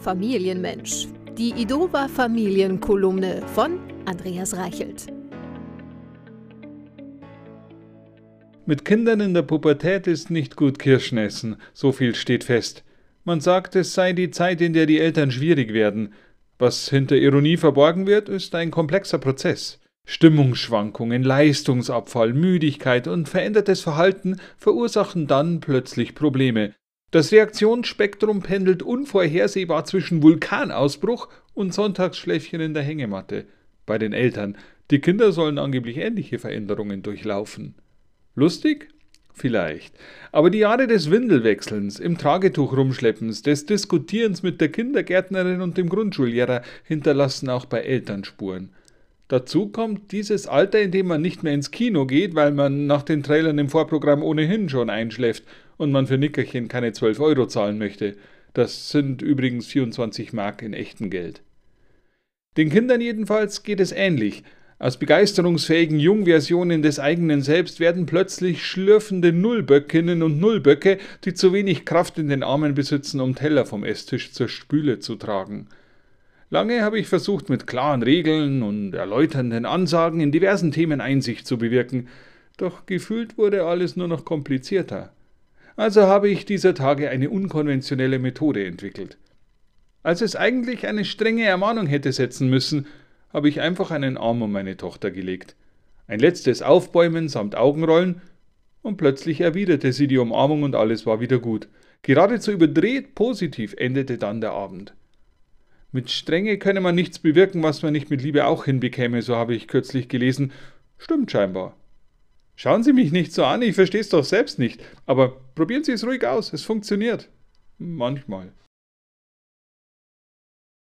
Familienmensch. Die Idova Familienkolumne von Andreas Reichelt. Mit Kindern in der Pubertät ist nicht gut Kirschen essen, so viel steht fest. Man sagt, es sei die Zeit, in der die Eltern schwierig werden. Was hinter Ironie verborgen wird, ist ein komplexer Prozess. Stimmungsschwankungen, Leistungsabfall, Müdigkeit und verändertes Verhalten verursachen dann plötzlich Probleme. Das Reaktionsspektrum pendelt unvorhersehbar zwischen Vulkanausbruch und Sonntagsschläfchen in der Hängematte. Bei den Eltern. Die Kinder sollen angeblich ähnliche Veränderungen durchlaufen. Lustig? Vielleicht. Aber die Jahre des Windelwechselns, im Tragetuch rumschleppens, des Diskutierens mit der Kindergärtnerin und dem Grundschullehrer hinterlassen auch bei Eltern Spuren. Dazu kommt dieses Alter, in dem man nicht mehr ins Kino geht, weil man nach den Trailern im Vorprogramm ohnehin schon einschläft und man für Nickerchen keine 12 Euro zahlen möchte. Das sind übrigens 24 Mark in echtem Geld. Den Kindern jedenfalls geht es ähnlich. Aus begeisterungsfähigen Jungversionen des eigenen Selbst werden plötzlich schlürfende Nullböckinnen und Nullböcke, die zu wenig Kraft in den Armen besitzen, um Teller vom Esstisch zur Spüle zu tragen. Lange habe ich versucht, mit klaren Regeln und erläuternden Ansagen in diversen Themen Einsicht zu bewirken, doch gefühlt wurde alles nur noch komplizierter. Also habe ich dieser Tage eine unkonventionelle Methode entwickelt. Als es eigentlich eine strenge Ermahnung hätte setzen müssen, habe ich einfach einen Arm um meine Tochter gelegt. Ein letztes Aufbäumen samt Augenrollen, und plötzlich erwiderte sie die Umarmung und alles war wieder gut. Geradezu überdreht positiv endete dann der Abend. Mit Strenge könne man nichts bewirken, was man nicht mit Liebe auch hinbekäme, so habe ich kürzlich gelesen. Stimmt scheinbar. Schauen Sie mich nicht so an, ich verstehe es doch selbst nicht. Aber probieren Sie es ruhig aus, es funktioniert. Manchmal.